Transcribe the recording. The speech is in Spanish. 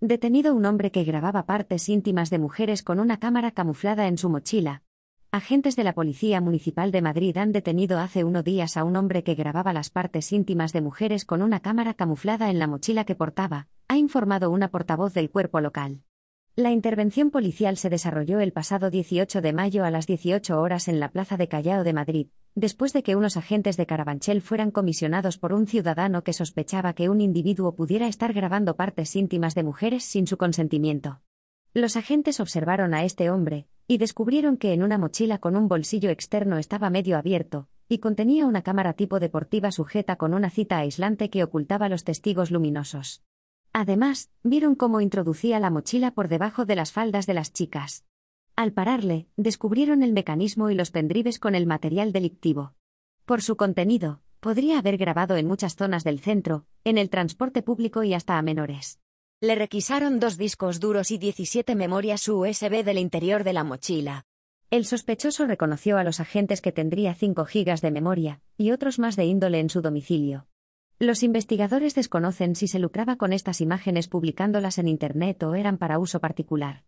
Detenido un hombre que grababa partes íntimas de mujeres con una cámara camuflada en su mochila. Agentes de la Policía Municipal de Madrid han detenido hace unos días a un hombre que grababa las partes íntimas de mujeres con una cámara camuflada en la mochila que portaba, ha informado una portavoz del cuerpo local. La intervención policial se desarrolló el pasado 18 de mayo a las 18 horas en la Plaza de Callao de Madrid, después de que unos agentes de Carabanchel fueran comisionados por un ciudadano que sospechaba que un individuo pudiera estar grabando partes íntimas de mujeres sin su consentimiento. Los agentes observaron a este hombre, y descubrieron que en una mochila con un bolsillo externo estaba medio abierto, y contenía una cámara tipo deportiva sujeta con una cita aislante que ocultaba los testigos luminosos. Además, vieron cómo introducía la mochila por debajo de las faldas de las chicas. Al pararle, descubrieron el mecanismo y los pendrives con el material delictivo. Por su contenido, podría haber grabado en muchas zonas del centro, en el transporte público y hasta a menores. Le requisaron dos discos duros y 17 memorias USB del interior de la mochila. El sospechoso reconoció a los agentes que tendría 5 gigas de memoria, y otros más de índole en su domicilio. Los investigadores desconocen si se lucraba con estas imágenes publicándolas en Internet o eran para uso particular.